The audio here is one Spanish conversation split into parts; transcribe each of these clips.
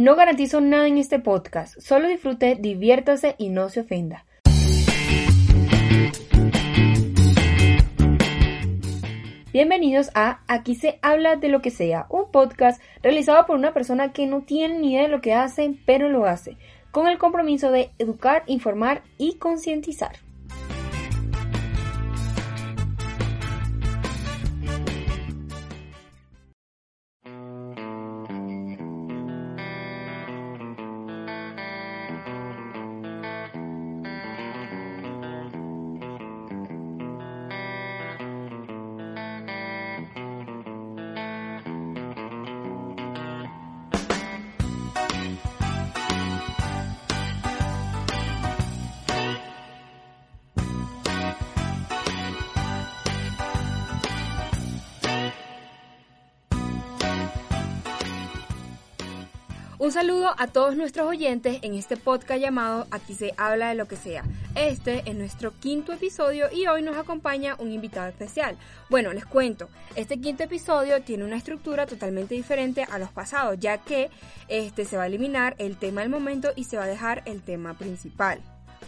No garantizo nada en este podcast, solo disfrute, diviértase y no se ofenda. Bienvenidos a Aquí se habla de lo que sea, un podcast realizado por una persona que no tiene ni idea de lo que hace, pero lo hace, con el compromiso de educar, informar y concientizar. Un saludo a todos nuestros oyentes en este podcast llamado Aquí se habla de lo que sea. Este es nuestro quinto episodio y hoy nos acompaña un invitado especial. Bueno, les cuento, este quinto episodio tiene una estructura totalmente diferente a los pasados, ya que este se va a eliminar el tema del momento y se va a dejar el tema principal.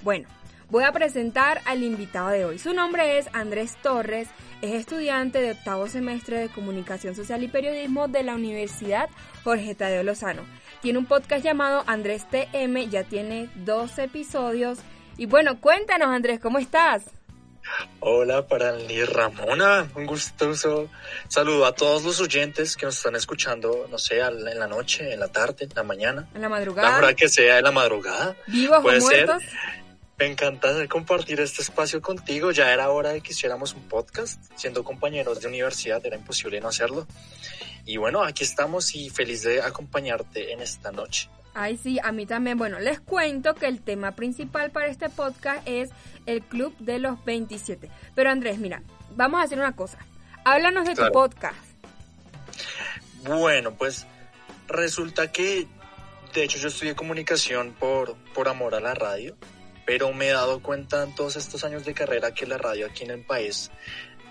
Bueno, voy a presentar al invitado de hoy. Su nombre es Andrés Torres, es estudiante de octavo semestre de Comunicación Social y Periodismo de la Universidad Jorge Tadeo Lozano. Tiene un podcast llamado Andrés TM, ya tiene dos episodios. Y bueno, cuéntanos Andrés, ¿cómo estás? Hola, para Ramona, un gustoso saludo a todos los oyentes que nos están escuchando, no sé, en la noche, en la tarde, en la mañana. En la madrugada. La hora que sea, en la madrugada. ¿Vivos o muertos? Me encanta compartir este espacio contigo. Ya era hora de que hiciéramos un podcast. Siendo compañeros de universidad era imposible no hacerlo. Y bueno, aquí estamos y feliz de acompañarte en esta noche. Ay, sí, a mí también. Bueno, les cuento que el tema principal para este podcast es el Club de los 27. Pero Andrés, mira, vamos a hacer una cosa. Háblanos de tu podcast. Bueno, pues resulta que, de hecho, yo estudié comunicación por, por amor a la radio, pero me he dado cuenta en todos estos años de carrera que la radio aquí en el país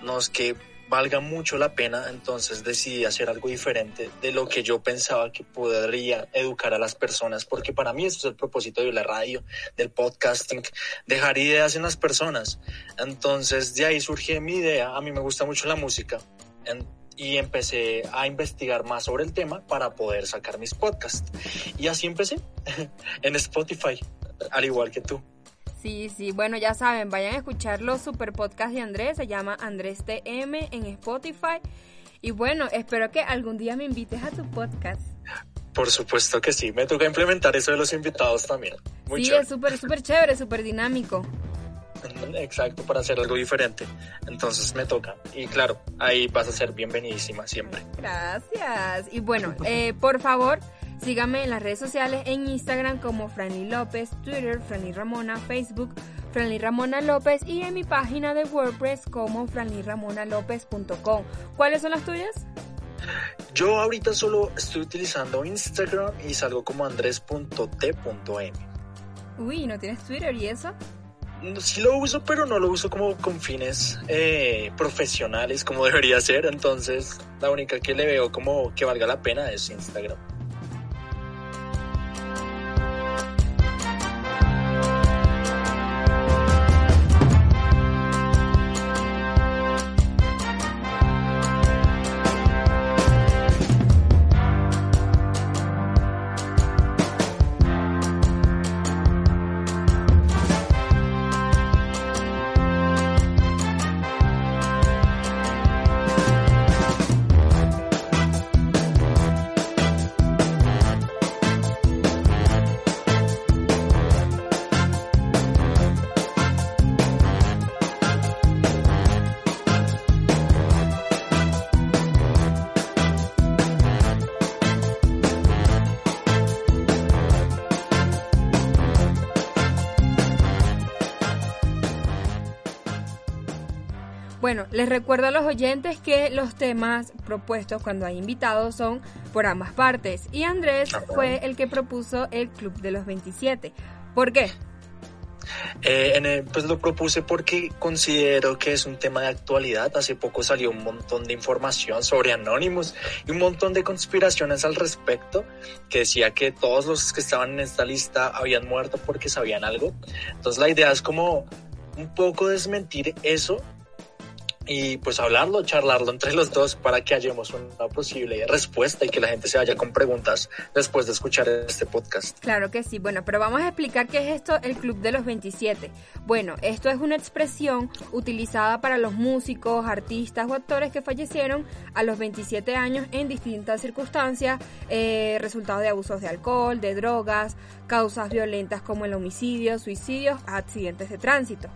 nos que valga mucho la pena, entonces decidí hacer algo diferente de lo que yo pensaba que podría educar a las personas, porque para mí eso es el propósito de la radio, del podcasting, dejar ideas en las personas. Entonces de ahí surgió mi idea, a mí me gusta mucho la música. y empecé a investigar más sobre el tema para poder sacar mis podcasts. Y así empecé en Spotify, al igual que tú. Sí, sí, bueno, ya saben, vayan a escuchar los super podcasts de Andrés, se llama Andrés TM en Spotify. Y bueno, espero que algún día me invites a tu podcast. Por supuesto que sí, me toca implementar eso de los invitados también. sí, es súper, súper chévere, súper dinámico. Exacto, para hacer algo diferente. Entonces me toca. Y claro, ahí vas a ser bienvenidísima siempre. Gracias. Y bueno, eh, por favor, Síganme en las redes sociales en Instagram como Franny López, Twitter Franny Ramona, Facebook Franny Ramona López y en mi página de WordPress como franlyramonalopez.com. ¿Cuáles son las tuyas? Yo ahorita solo estoy utilizando Instagram y salgo como andres.t.m. Uy, ¿no tienes Twitter y eso? Sí lo uso, pero no lo uso como con fines eh, profesionales como debería ser. Entonces, la única que le veo como que valga la pena es Instagram. Bueno, les recuerdo a los oyentes que los temas propuestos cuando hay invitados son por ambas partes. Y Andrés fue el que propuso el Club de los 27. ¿Por qué? Eh, pues lo propuse porque considero que es un tema de actualidad. Hace poco salió un montón de información sobre Anonymous y un montón de conspiraciones al respecto que decía que todos los que estaban en esta lista habían muerto porque sabían algo. Entonces la idea es como un poco desmentir eso y pues hablarlo, charlarlo entre los dos para que hallemos una posible respuesta y que la gente se vaya con preguntas después de escuchar este podcast. Claro que sí, bueno, pero vamos a explicar qué es esto, el Club de los 27. Bueno, esto es una expresión utilizada para los músicos, artistas o actores que fallecieron a los 27 años en distintas circunstancias, eh, resultado de abusos de alcohol, de drogas, causas violentas como el homicidio, suicidios, accidentes de tránsito.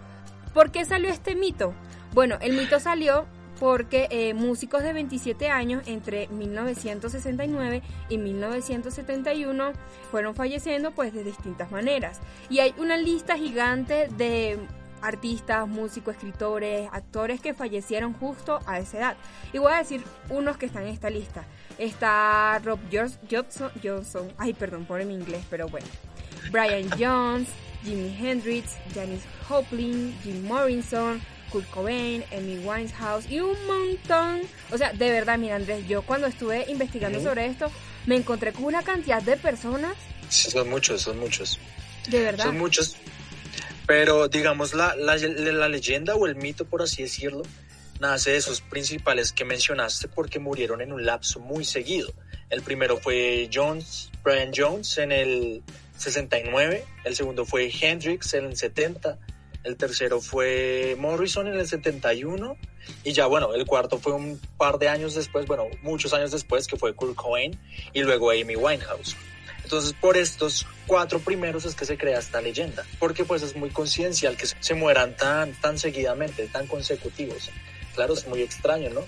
¿Por qué salió este mito? Bueno, el mito salió porque eh, músicos de 27 años entre 1969 y 1971 fueron falleciendo pues de distintas maneras. Y hay una lista gigante de artistas, músicos, escritores, actores que fallecieron justo a esa edad. Y voy a decir unos que están en esta lista. Está Rob Johnson, Johnson ay perdón por mi inglés, pero bueno. Brian Jones, Jimi Hendrix, Janis Joplin, Jim Morrison, Kurt Cobain, Amy Winehouse y un montón. O sea, de verdad, mira Andrés, yo cuando estuve investigando sobre esto, me encontré con una cantidad de personas. Sí, son muchos, son muchos. De verdad. Son muchos. Pero digamos, la, la, la leyenda o el mito, por así decirlo, nace de esos principales que mencionaste porque murieron en un lapso muy seguido. El primero fue Jones, Brian Jones en el 69, el segundo fue Hendrix en el 70, el tercero fue Morrison en el 71 y ya bueno, el cuarto fue un par de años después, bueno, muchos años después que fue Kurt Cobain y luego Amy Winehouse. Entonces por estos cuatro primeros es que se crea esta leyenda, porque pues es muy coincidencial que se mueran tan, tan seguidamente, tan consecutivos. Claro, es muy extraño, ¿no?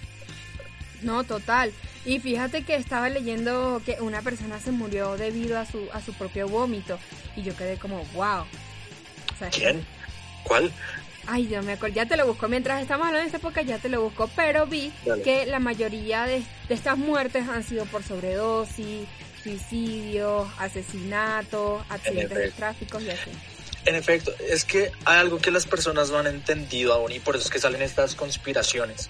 No, total. Y fíjate que estaba leyendo que una persona se murió debido a su, a su propio vómito. Y yo quedé como, wow. ¿Quién? ¿Cuál? Ay, yo me acuerdo, ya te lo busco. Mientras estamos hablando de esta época ya te lo busco, pero vi que la mayoría de, estas muertes han sido por sobredosis, suicidios, asesinatos, accidentes de tráfico y así. En efecto, es que hay algo que las personas no han entendido aún y por eso es que salen estas conspiraciones.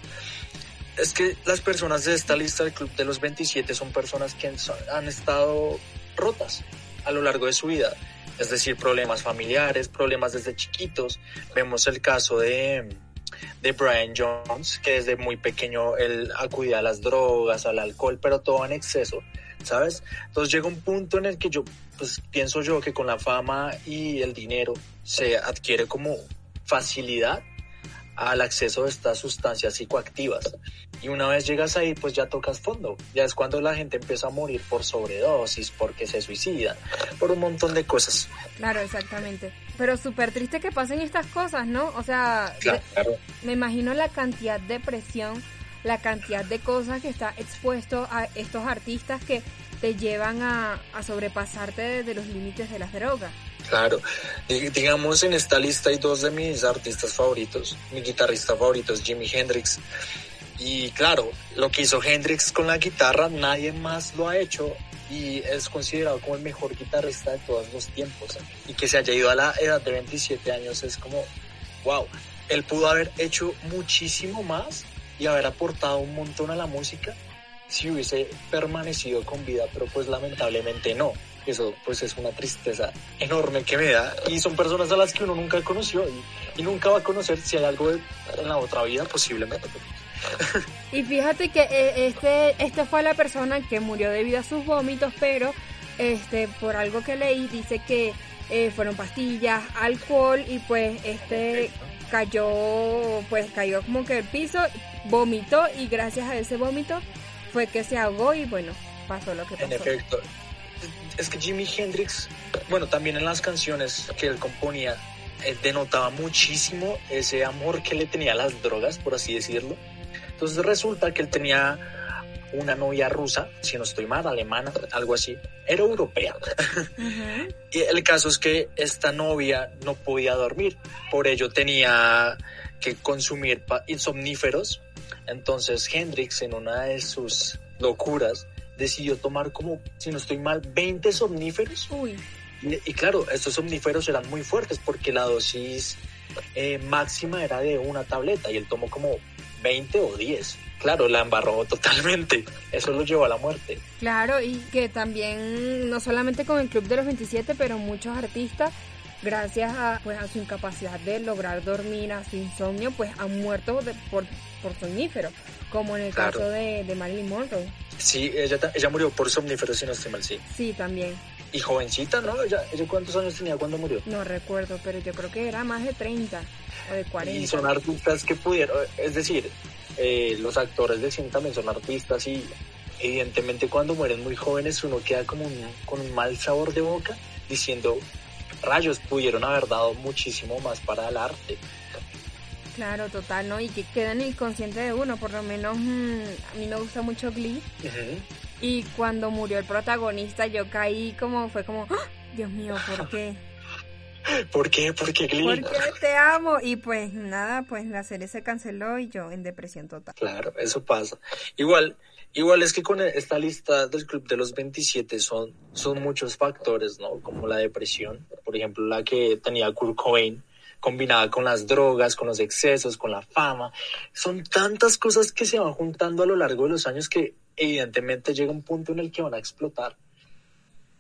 Es que las personas de esta lista del Club de los 27 son personas que han estado rotas a lo largo de su vida es decir, problemas familiares, problemas desde chiquitos. Vemos el caso de, de Brian Jones, que desde muy pequeño él acudía a las drogas, al alcohol, pero todo en exceso, ¿sabes? Entonces llega un punto en el que yo, pues pienso yo que con la fama y el dinero se adquiere como facilidad al acceso de estas sustancias psicoactivas. Y una vez llegas ahí, pues ya tocas fondo. Ya es cuando la gente empieza a morir por sobredosis, porque se suicida, por un montón de cosas. Claro, exactamente. Pero súper triste que pasen estas cosas, ¿no? O sea, me imagino la cantidad de presión, la cantidad de cosas que está expuesto a estos artistas que te llevan a, sobrepasarte de los límites de las drogas. Claro, digamos en esta lista hay dos de mis artistas favoritos. Mi guitarrista favorito es Jimi Hendrix. Y claro, lo que hizo Hendrix con la guitarra, nadie más lo ha hecho y es considerado como el mejor guitarrista de todos los tiempos. Y que se haya ido a la edad de 27 años es como, wow, él pudo haber hecho muchísimo más y haber aportado un montón a la música si hubiese permanecido con vida, pero pues lamentablemente no. Eso pues es una tristeza enorme que me da y son personas a las que uno nunca conoció y, nunca va a conocer si hay algo en la otra vida posiblemente. Y fíjate que eh, este, este fue la persona que murió debido a sus vómitos, pero este por algo que leí dice que eh, fueron pastillas, alcohol y pues este cayó, pues cayó como que el piso, vomitó y gracias a ese vómito fue que se ahogó y bueno, pasó lo que pasó. En efecto, es que Jimi Hendrix, bueno, también en las canciones que él componía, eh, denotaba muchísimo ese amor que le tenía a las drogas, por así decirlo. Entonces resulta que él tenía una novia rusa, si no estoy mal, alemana, algo así, era europea. y el caso es que esta novia no podía dormir, por ello tenía que consumir somníferos. Entonces Hendrix en una de sus locuras decidió tomar como, si no estoy mal, 20 somníferos. Y, claro, estos somníferos eran muy fuertes porque la dosis eh, máxima era de una tableta y él tomó como 20 o 10. Claro, la embarró totalmente. Eso lo llevó a la muerte. Claro, y que también, no solamente con el Club de los 27, pero muchos artistas, gracias a, pues, a su incapacidad de lograr dormir, a su insomnio, pues han muerto por, por somníferos, como en el caso de, de Marilyn Monroe. Sí, ella, ella murió por somníferos, si no estoy mal, sí. Sí, también. Y jovencita, ¿no? ¿Ella, cuántos años tenía cuando murió? No recuerdo, pero yo creo que era más de 30 o de 40. Y son artistas que pudieron, es decir, eh, los actores de cine también son artistas y evidentemente cuando mueren muy jóvenes uno queda como con un mal sabor de boca diciendo, rayos, pudieron haber dado muchísimo más para el arte. Claro, total, ¿no? Y que queda en el de uno, por lo menos mm, a mí me gusta mucho Glee. Y cuando murió el protagonista yo caí como, fue como, ¡Ah! Dios mío, ¿por qué? ¿Por qué? ¿Por qué Glee? Porque te amo. Y pues nada, pues la serie se canceló y yo en depresión total. Claro, eso pasa. Igual, igual es que con esta lista del Club de los 27 son, son muchos factores, ¿no? Como la depresión, por ejemplo, la que tenía Kurt Cobain, combinada con las drogas, con los excesos, con la fama. Son tantas cosas que se van juntando a lo largo de los años que evidentemente llega un punto en el que van a explotar.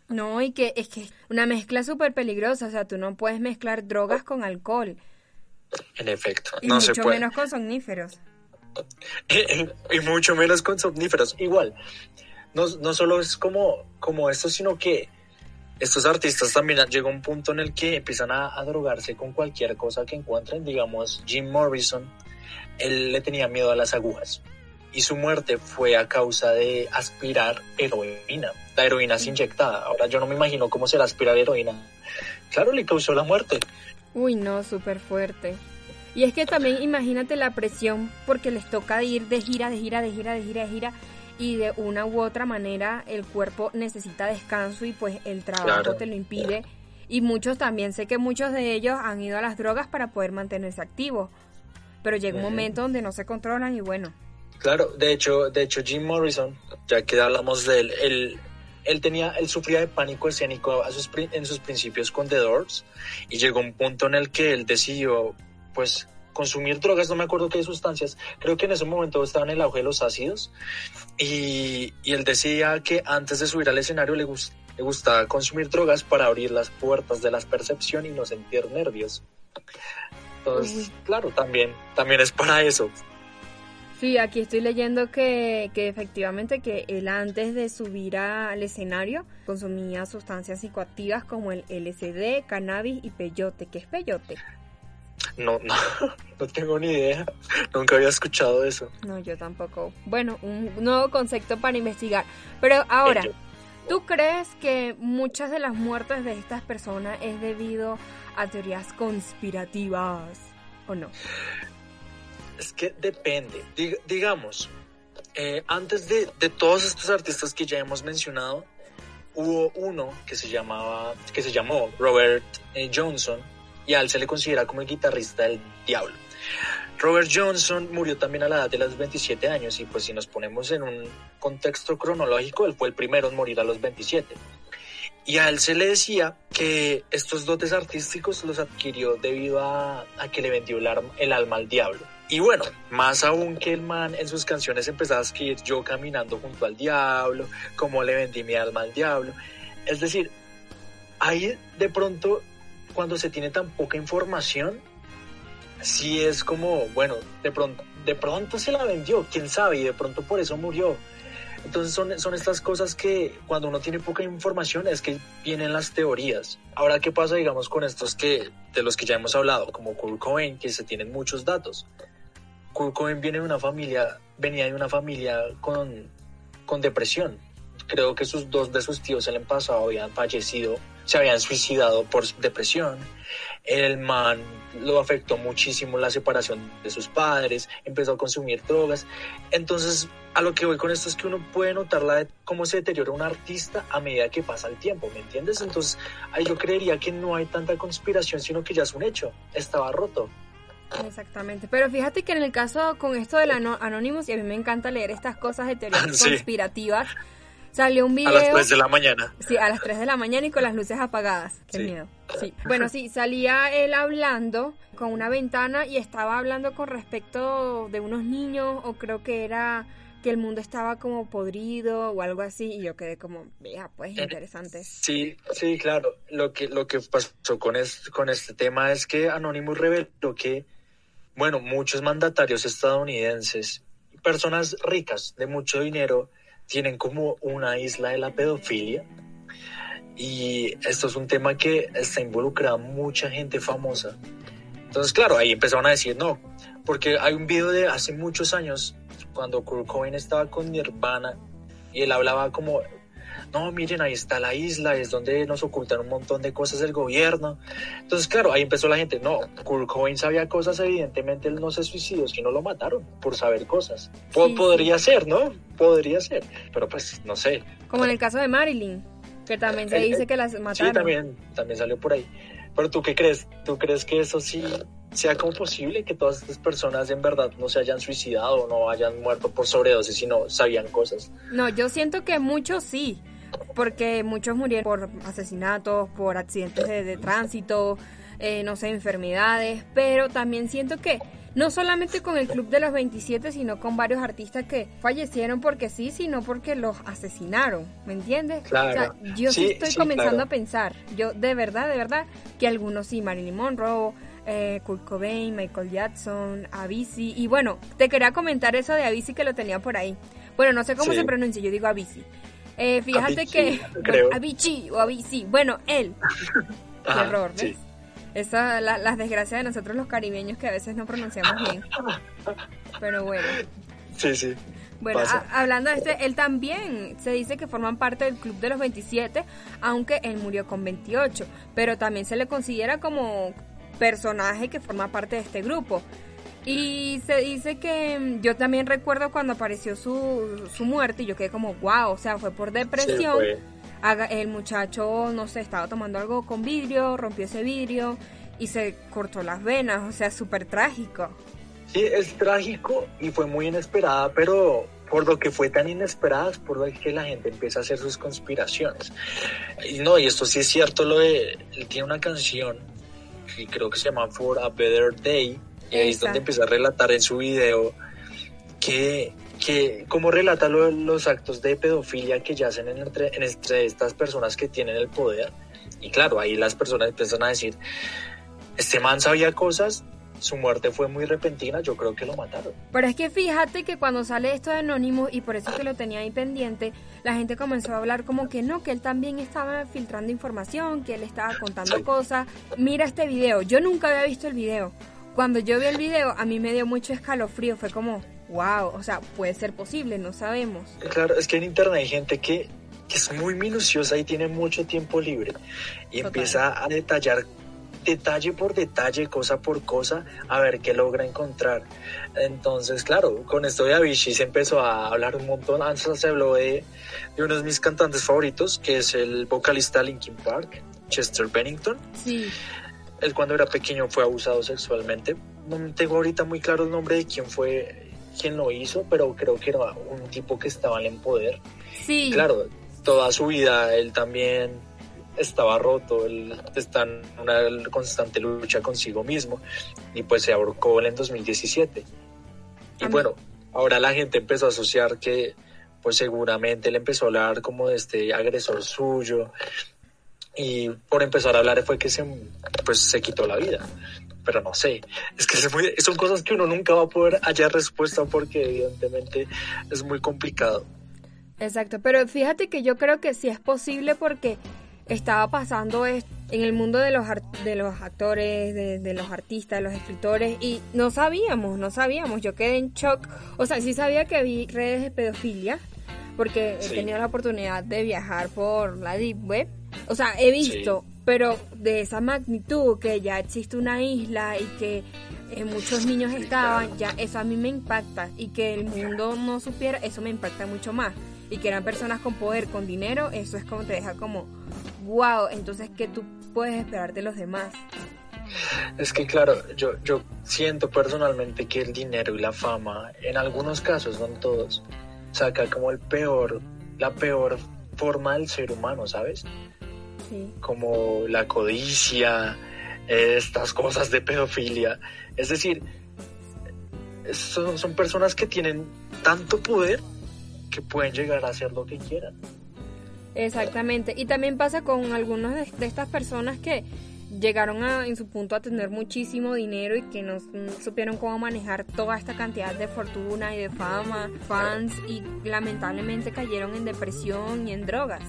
No, y que es que una mezcla súper peligrosa, o sea, tú no puedes mezclar drogas con alcohol. En efecto, y no se puede. Mucho menos con somníferos. y mucho menos con somníferos. Igual, no, no solo es como, como esto, sino que estos artistas también llega un punto en el que empiezan a, drogarse con cualquier cosa que encuentren. Digamos, Jim Morrison, él le tenía miedo a las agujas y su muerte fue a causa de aspirar heroína. La heroína es inyectada. Ahora yo no me imagino cómo será aspirar heroína. Claro, le causó la muerte. Uy, no, súper fuerte. Y es que también imagínate la presión porque les toca ir de gira, de gira, de gira, de gira, de gira y de una u otra manera el cuerpo necesita descanso y pues el trabajo te lo impide. Y muchos también, sé que muchos de ellos han ido a las drogas para poder mantenerse activos, pero llega un momento donde no se controlan y bueno. Claro, de hecho, de hecho Jim Morrison, ya que hablamos de él, él, él tenía, él sufría de pánico escénico a sus, en sus principios con The Doors y llegó un punto en el que él decidió, pues, consumir drogas, no me acuerdo qué sustancias, creo que en ese momento estaba en el auge de los ácidos y, y él decía que antes de subir al escenario le, le gustaba consumir drogas para abrir las puertas de la percepción y no sentir nervios. Entonces, claro, también, también es para eso. Sí, aquí estoy leyendo que, que, efectivamente que él antes de subir al escenario consumía sustancias psicoactivas como el LSD, cannabis y peyote. ¿Qué es peyote? No, no, no tengo ni idea. Nunca había escuchado eso. No, yo tampoco. Bueno, un nuevo concepto para investigar. Pero ahora, ¿tú crees que muchas de las muertes de estas personas es debido a teorías conspirativas o no? Es que depende. digamos, eh, antes de, de todos estos artistas que ya hemos mencionado, hubo uno que se llamaba, que se llamó Robert eh, Johnson, y a él se le considera como el guitarrista del diablo. Robert Johnson murió también a la edad de los 27 años y pues si nos ponemos en un contexto cronológico, él fue el primero en morir a los 27. Y a él se le decía que estos dotes artísticos los adquirió debido a, que le vendió el, el, alma al diablo. Y bueno, más aún que el man en sus canciones empezaba a escribir yo caminando junto al diablo, como le vendí mi alma al diablo. Es decir, ahí de pronto cuando se tiene tan poca información, sí es como, bueno, de pronto, de pronto se la vendió, quién sabe, y de pronto por eso murió. Entonces son, son estas cosas que cuando uno tiene poca información es que vienen las teorías. Ahora, ¿qué pasa, digamos, con estos que, de los que ya hemos hablado, como Kurt Cobain, que se tienen muchos datos? Kurt Cobain viene de una familia, venía de una familia con, con depresión. Creo que sus dos de sus tíos el pasado habían fallecido se habían suicidado por depresión. El man lo afectó muchísimo la separación de sus padres, empezó a consumir drogas. Entonces, a lo que voy con esto es que uno puede notar la, cómo se deteriora un artista a medida que pasa el tiempo, ¿me entiendes? Entonces, ahí yo creería que no hay tanta conspiración, sino que ya es un hecho, estaba roto. Exactamente, pero fíjate que en el caso con esto del Anonymous, y a mí me encanta leer estas cosas de teorías conspirativas, salió un video... A las 3 de la mañana. Sí, a las 3 de la mañana y con las luces apagadas. Qué miedo. Sí. Bueno, sí, salía él hablando con una ventana y estaba hablando con respecto de unos niños o creo que era que el mundo estaba como podrido o algo así y yo quedé como, vea, pues interesante. Sí, sí, claro. Lo que lo que pasó con este, con este tema es que Anonymous reveló que bueno, muchos mandatarios estadounidenses, personas ricas de mucho dinero tienen como una isla de la pedofilia. Y esto es un tema que está involucrado mucha gente famosa. Entonces, claro, ahí empezaron a decir no, porque hay un video de hace muchos años cuando Kurt Cobain estaba con Nirvana y él hablaba como no, miren, ahí está la isla, es donde nos ocultan un montón de cosas del gobierno. Entonces, claro, ahí empezó la gente, no, Kurt Cobain sabía cosas, evidentemente él no se suicidó, sino lo mataron por saber cosas. podría ser, ¿no? Podría ser, pero pues no sé. Como en el caso de Marilyn, que también se dice que las mataron. Sí, también, también salió por ahí. Pero tú qué crees? ¿Tú crees que eso sí sea como posible que todas estas personas en verdad no se hayan suicidado o no hayan muerto por sobredosis, sino sabían cosas? No, yo siento que muchos sí porque muchos murieron por asesinatos, por accidentes de, tránsito, eh, no sé, enfermedades, pero también siento que no solamente con el Club de los 27, sino con varios artistas que fallecieron porque sí, sino porque los asesinaron, ¿me entiendes? Claro. yo sí, estoy comenzando a pensar, yo de verdad, de verdad, que algunos sí, Marilyn Monroe, eh, Kurt Cobain, Michael Jackson, Avicii, y bueno, te quería comentar eso de Avicii que lo tenía por ahí. Bueno, no sé cómo se pronuncia, yo digo Avicii. Eh, fíjate que... Creo. o Avicii. Bueno, él. Qué error, ¿ves? Esa, la, las desgracias de nosotros los caribeños que a veces no pronunciamos bien. Pero bueno. Sí, sí. Bueno, hablando de este, él también se dice que forman parte del Club de los 27, aunque él murió con 28, pero también se le considera como personaje que forma parte de este grupo. Y se dice que mm, yo también recuerdo cuando apareció su, su muerte y yo quedé como, wow, o sea, fue por depresión. El muchacho, no sé, estaba tomando algo con vidrio, rompió ese vidrio y se cortó las venas, o sea, súper trágico. Sí, es trágico y fue muy inesperada, pero por lo que fue tan inesperada es por lo que la gente empieza a hacer sus conspiraciones. Y no, y esto sí es cierto, lo de, él tiene una canción que creo que se llama For a Better Day, y ahí es donde empieza a relatar en su video que, que cómo relata los actos de pedofilia que yacen entre, entre estas personas que tienen el poder. Y claro, ahí las personas empiezan a decir, este man sabía cosas, su muerte fue muy repentina, yo creo que lo mataron. Pero es que fíjate que cuando sale esto de Anónimo, y por eso que lo tenía ahí pendiente, la gente comenzó a hablar como que no, que él también estaba filtrando información, que él estaba contando cosas. Mira este video, yo nunca había visto el video cuando yo vi el video, a mí me dio mucho escalofrío. Fue como, wow, o sea, puede ser posible, no sabemos. Claro, es que en internet hay gente que, es muy minuciosa y tiene mucho tiempo libre y empieza a detallar detalle por detalle, cosa por cosa, a ver qué logra encontrar. Entonces, claro, con esto de Avicii se empezó a hablar un montón. Antes se habló de, de uno de mis cantantes favoritos, que es el vocalista Linkin Park, Chester Bennington. Sí él cuando era pequeño fue abusado sexualmente. No tengo ahorita muy claro el nombre de quién fue quien lo hizo, pero creo que era un tipo que estaba en poder. Sí. Claro, toda su vida él también estaba roto, él está en una constante lucha consigo mismo y pues se ahorcó en 2017. Y bueno, ahora la gente empezó a asociar que pues seguramente él empezó a hablar como de este agresor suyo y por empezar a hablar fue que se, pues, se quitó la vida. Pero no sé, es que son cosas que uno nunca va a poder hallar respuesta porque evidentemente es muy complicado. Exacto, pero fíjate que yo creo que sí es posible porque estaba pasando en el mundo de los, de los actores, de, los artistas, de los escritores, y no sabíamos, no sabíamos, yo quedé en shock, o sea, sí sabía que había redes de pedofilia, porque he tenido la oportunidad de viajar por la Deep Web, o sea, he visto, pero de esa magnitud, que ya existe una isla y que eh, muchos niños estaban, ya eso a mí me impacta. Y que el mundo no supiera, eso me impacta mucho más. Y que eran personas con poder, con dinero, eso es como te deja como, wow, entonces, ¿qué tú puedes esperar de los demás? Es que claro, yo, yo siento personalmente que el dinero y la fama, en algunos casos, no en todos, saca como el peor, la peor forma del ser humano, ¿sabes? Sí. Como la codicia, estas cosas de pedofilia. Es decir, son, son personas que tienen tanto poder que pueden llegar a hacer lo que quieran. Exactamente. Y también pasa con algunas de, de estas personas que llegaron a, en su punto a tener muchísimo dinero y que no, no supieron cómo manejar toda esta cantidad de fortuna y de fama, fans y lamentablemente cayeron en depresión y en drogas.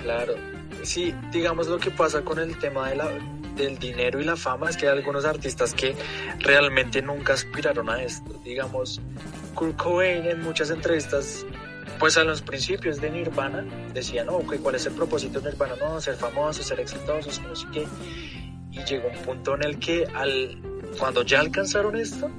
Claro. Sí, digamos lo que pasa con el tema de la, del dinero y la fama es que hay algunos artistas que realmente nunca aspiraron a esto. Digamos, Kurt Cobain en muchas entrevistas, pues a los principios de Nirvana, decía, no, ok, ¿cuál es el propósito de Nirvana? No, ser famosos, ser exitosos, no sé qué. Y llegó un punto en el que al, cuando ya alcanzaron esto,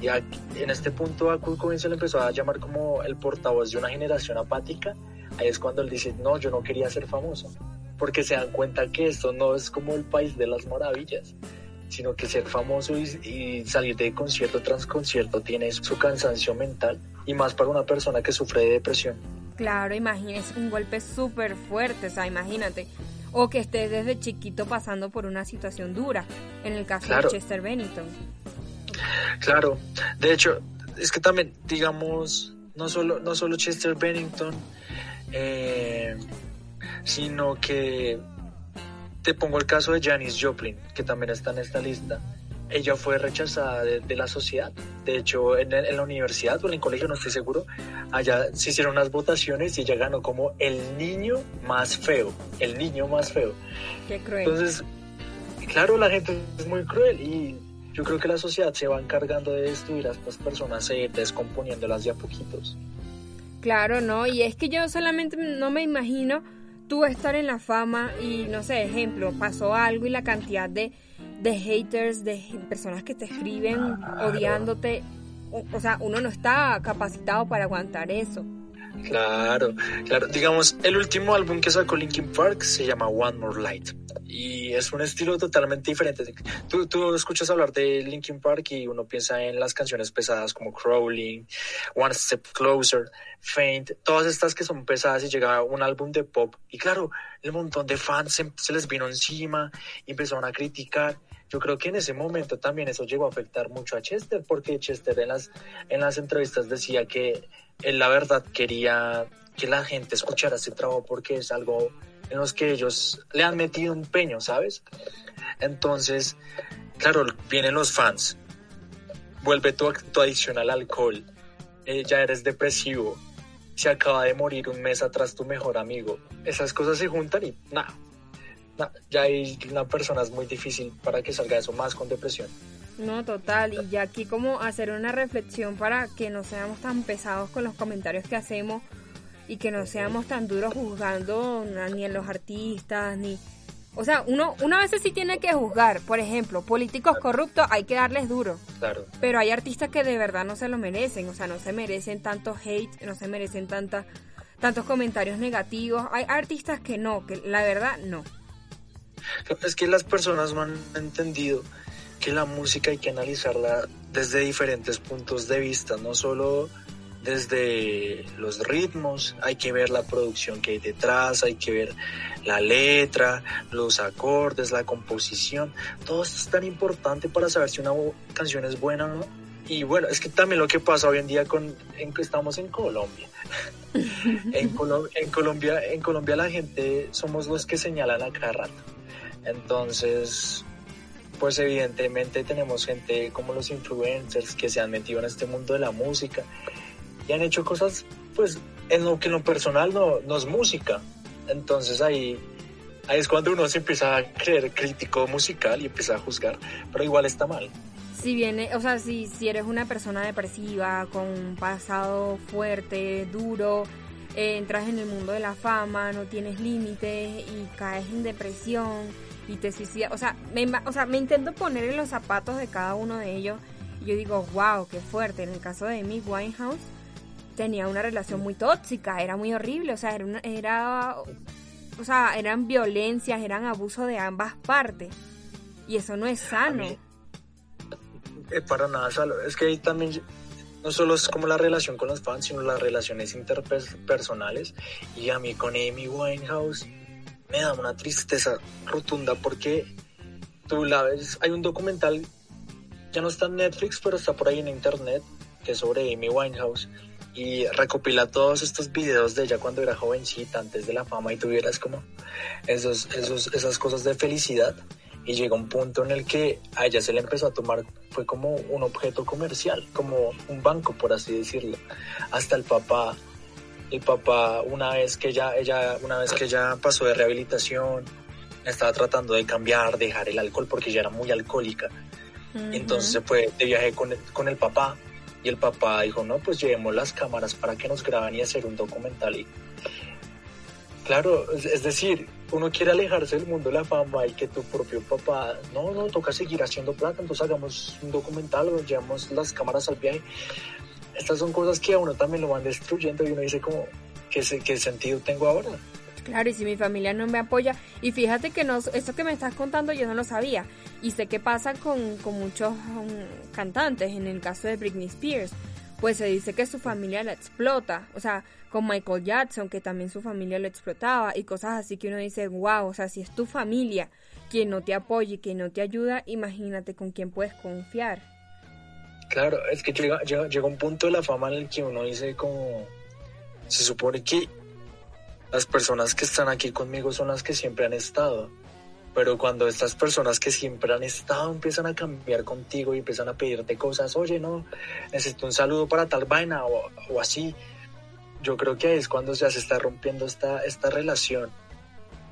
ya en este punto a Kurt Cobain se le empezó a llamar como el portavoz de una generación apática. Ahí es cuando él dice, no, yo no quería ser famoso. Porque se dan cuenta que esto no es como el país de las maravillas, sino que ser famoso y, y salir de concierto tras concierto tiene su cansancio mental y más para una persona que sufre de depresión. Claro, imagínese un golpe súper fuerte, o sea, imagínate. O que estés desde chiquito pasando por una situación dura, en el caso Claro. de Chester Bennington. Claro, de hecho, es que también, digamos, no solo, no solo Chester Bennington, eh, sino que te pongo el caso de Janis Joplin, que también está en esta lista. Ella fue rechazada de, de la sociedad. De hecho, en, en la universidad o en el colegio, no estoy seguro, allá se hicieron unas votaciones y ella ganó como el niño más feo. El niño más feo. Qué cruel. Entonces, claro, la gente es muy cruel y yo creo que la sociedad se va encargando de destruir a estas personas e ir descomponiéndolas de a poquitos. Claro, no, y es que yo solamente no me imagino tú estar en la fama y no sé, ejemplo, pasó algo y la cantidad de, de haters, de personas que te escriben odiándote, o, o sea, uno no está capacitado para aguantar eso. Claro, claro. Digamos, el último álbum que sacó Linkin Park se llama One More Light. Y es un estilo totalmente diferente. Tú, escuchas hablar de Linkin Park y uno piensa en las canciones pesadas como Crawling, One Step Closer, Faint, todas estas que son pesadas y llega un álbum de pop. Y claro, el montón de fans se, se les vino encima y empezaron a criticar. Yo creo que en ese momento también eso llegó a afectar mucho a Chester, porque Chester en las, en las entrevistas decía que él la verdad quería que la gente escuchara este trabajo porque es algo en los que ellos le han metido un peño, ¿sabes? Entonces, claro, vienen los fans, vuelve tu, tu adicción al alcohol, eh, ya eres depresivo, se acaba de morir un mes atrás tu mejor amigo, esas cosas se juntan y nada, nah, ya hay una persona es muy difícil para que salga eso más con depresión. No, total, y ya aquí como hacer una reflexión para que no seamos tan pesados con los comentarios que hacemos y que no seamos tan duros juzgando ni en los artistas, ni... O sea, uno, uno a veces sí tiene que juzgar, por ejemplo, políticos corruptos hay que darles duro, Claro, pero hay artistas que de verdad no se lo merecen, o sea, no se merecen tanto hate, no se merecen tanta, tantos comentarios negativos, hay artistas que no, que la verdad no. es que las personas no han entendido que la música hay que analizarla desde diferentes puntos de vista, no solo desde los ritmos, hay que ver la producción que hay detrás, hay que ver la letra, los acordes, la composición, todo esto es tan importante para saber si una canción es buena o no. Y bueno, es que también lo que pasa hoy en día con en que estamos en Colombia. en, Colo- en Colombia, en Colombia la gente somos los que señalan a cada rato. Entonces, pues evidentemente tenemos gente como los influencers que se han metido en este mundo de la música y han hecho cosas, pues, en lo que en lo personal no, no es música. Entonces ahí, ahí es cuando uno se empieza a creer crítico musical y empieza a juzgar, pero igual está mal. Si viene, o sea, si, si eres una persona depresiva, con un pasado fuerte, duro, eh, entras en el mundo de la fama, no tienes límites y caes en depresión y te suicidas. O sea, me, o sea, me intento poner en los zapatos de cada uno de ellos y yo digo, wow, qué fuerte. En el caso de Amy Winehouse, tenía una relación muy tóxica, era muy horrible, o sea, era, una- era o sea, eran violencias, eran abusos de ambas partes. Y eso no es sano. Eh, para nada, es que ahí también no solo es como la relación con los fans, sino las relaciones interpersonales. Y a mí con Amy Winehouse me da una tristeza rotunda porque tú la ves, hay un documental, ya no está en Netflix, pero está por ahí en internet, que es sobre Amy Winehouse y recopila todos estos videos de ella cuando era jovencita, antes de la fama y tuvieras como esos, esos, esas cosas de felicidad y llegó un punto en el que a ella se le empezó a tomar, fue como un objeto comercial, como un banco, por así decirlo. Hasta el papá, el papá, una vez que ella, ella, una vez que ella pasó de rehabilitación, estaba tratando de cambiar, dejar el alcohol porque ella era muy alcohólica. entonces se fue de viaje con el, con el papá y el papá dijo, no, pues llevemos las cámaras para que nos graban y hacer un documental. Y claro, es decir, uno quiere alejarse del mundo de la fama y que tu propio papá, no, no, toca seguir haciendo plata, entonces hagamos un documental o llevamos las cámaras al viaje. Estas son cosas que a uno también lo van destruyendo y uno dice como, ¿qué, qué sentido tengo ahora? Claro, y si mi familia no me apoya, y fíjate que no, esto que me estás contando yo no lo sabía, y sé que pasa con, con muchos um, cantantes, en el caso de Britney Spears, pues se dice que su familia la explota, o sea, con Michael Jackson, que también su familia lo explotaba y cosas así que uno dice, wow, o sea, si es tu familia quien no te apoya y quien no te ayuda, imagínate con quién puedes confiar. Claro, es que llega, llega, un punto de la fama en el que uno dice como, se supone que las personas que están aquí conmigo son las que siempre han estado. Pero cuando estas personas que siempre han estado empiezan a cambiar contigo y empiezan a pedirte cosas, oye, no, necesito un saludo para tal vaina o, o así, yo creo que es cuando ya se está rompiendo esta, esta relación.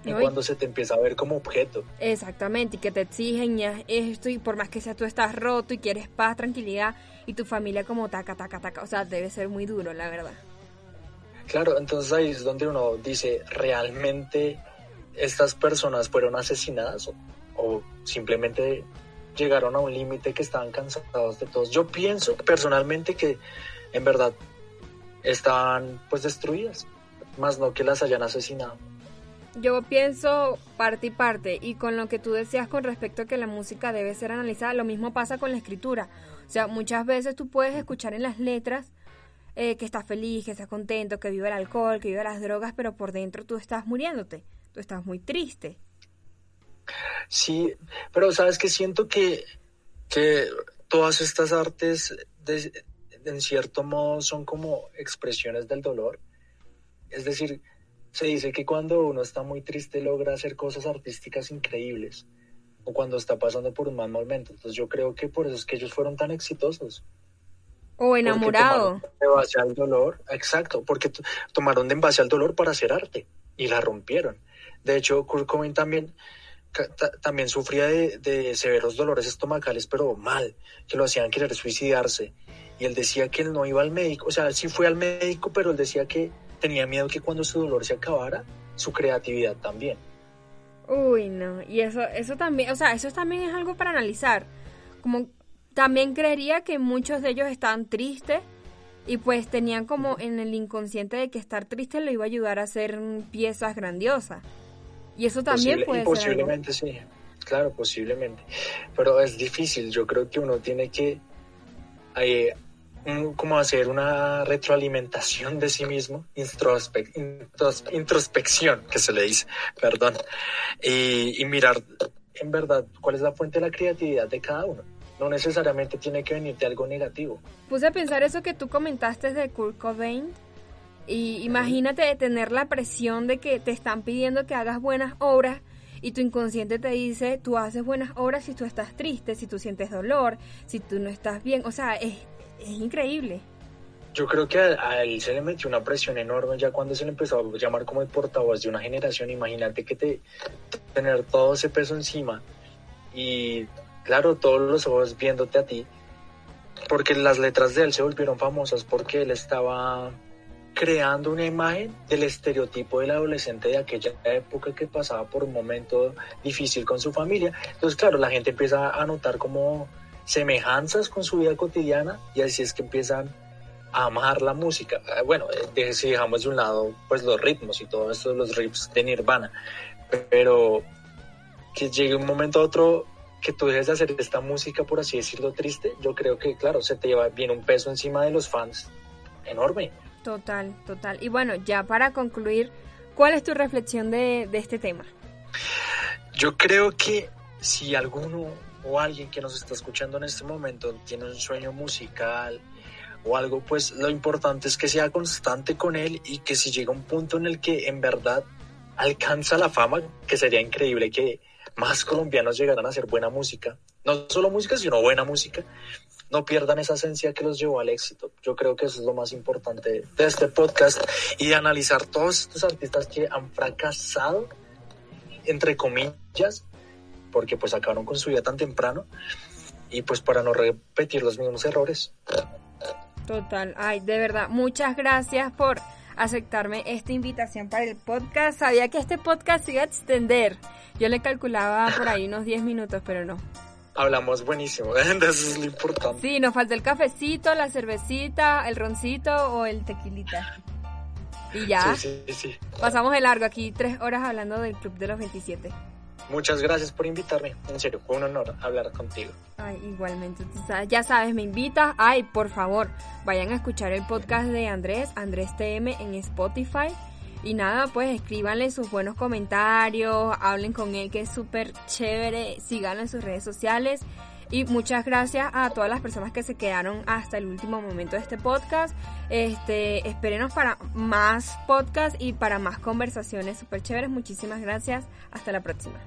Y cuando se te empieza a ver como objeto. Exactamente, y que te exigen ya esto, y por más que sea tú estás roto y quieres paz, tranquilidad, y tu familia como taca, taca, taca. O sea, debe ser muy duro, la verdad. Claro, entonces ahí es donde uno dice, ¿realmente estas personas fueron asesinadas o, simplemente llegaron a un límite que estaban cansados de todos? Yo pienso personalmente que en verdad están pues destruidas, más no que las hayan asesinado. Yo pienso parte y parte, y con lo que tú decías con respecto a que la música debe ser analizada, lo mismo pasa con la escritura. O sea, muchas veces tú puedes escuchar en las letras eh, que estás feliz, que estás contento, que vive el alcohol, que vive las drogas, pero por dentro tú estás muriéndote, tú estás muy triste. Sí, pero sabes que siento que, que todas estas artes en cierto modo son como expresiones del dolor. Es decir, se dice que cuando uno está muy triste logra hacer cosas artísticas increíbles o cuando está pasando por un mal momento. Entonces yo creo que por eso es que ellos fueron tan exitosos. O enamorado. De base al dolor, exacto, porque tomaron de base al dolor para hacer arte y la rompieron. De hecho, Kurt Cobain también, también sufría de, de severos dolores estomacales, pero mal, que lo hacían querer suicidarse y él decía que él no iba al médico, o sea, sí fue al médico, pero él decía que tenía miedo que cuando su dolor se acabara, su creatividad también. Uy, no, y eso, eso también, o sea, eso también es algo para analizar. Como también creería que muchos de ellos estaban tristes y pues tenían como en el inconsciente de que estar triste lo iba a ayudar a hacer piezas grandiosas. Y eso también puede posiblemente sí, claro, posiblemente. Pero es difícil, yo creo que uno tiene que eh, como hacer una retroalimentación de sí mismo, introspección, que se le dice, perdón, y, mirar en verdad cuál es la fuente de la creatividad de cada uno. No necesariamente tiene que venir de algo negativo. Puse a pensar eso que tú comentaste de Kurt Cobain. Y imagínate tener la presión de que te están pidiendo que hagas buenas obras y tu inconsciente te dice, tú haces buenas obras si tú estás triste, si tú sientes dolor, si tú no estás bien. O sea, es, es increíble. Yo creo que a, él se le metió una presión enorme ya cuando se le empezó a llamar como el portavoz de una generación. Imagínate que te tener todo ese peso encima y claro, todos los ojos viéndote a ti, porque las letras de él se volvieron famosas porque él estaba creando una imagen del estereotipo del adolescente de aquella época que pasaba por un momento difícil con su familia. Entonces, claro, la gente empieza a notar como semejanzas con su vida cotidiana y así es que empiezan a amar la música. Ah, bueno, eh, si dejamos de un lado pues los ritmos y todo esto, los riffs de Nirvana, pero que llegue un momento a otro que tú dejes de hacer esta música, por así decirlo, triste, yo creo que, claro, se te lleva bien un peso encima de los fans enorme. Total, total. Y bueno, ya para concluir, ¿cuál es tu reflexión de, de este tema? Yo creo que si alguno o alguien que nos está escuchando en este momento tiene un sueño musical o algo, pues lo importante es que sea constante con él y que si llega un punto en el que en verdad alcanza la fama, que sería increíble que más colombianos llegaran a hacer buena música, no solo música, sino buena música, no pierdan esa esencia que los llevó al éxito. Yo creo que eso es lo más importante de este podcast y de analizar todos estos artistas que han fracasado, entre comillas, porque pues acabaron con su vida tan temprano y pues para no repetir los mismos errores. Total, ay, de verdad, muchas gracias por aceptarme esta invitación para el podcast. Sabía que este podcast iba a extender. Yo le calculaba por ahí unos 10 minutos, pero no. Hablamos buenísimo, eso es lo importante. Sí, nos falta el cafecito, la cervecita, el roncito o el tequilita. Y ya. Sí, sí, sí. Pasamos de largo aquí, tres horas hablando del Club de los 27. Muchas gracias por invitarme. En serio, fue un honor hablar contigo. Ay, igualmente. Ya sabes, me invitas. Ay, por favor, vayan a escuchar el podcast de Andrés, Andrés TM en Spotify. Y nada, pues escríbanle sus buenos comentarios, hablen con él que es súper chévere, síganlo en sus redes sociales. Y muchas gracias a todas las personas que se quedaron hasta el último momento de este podcast. Este, espérenos para más podcasts y para más conversaciones súper chéveres. Muchísimas gracias. Hasta la próxima.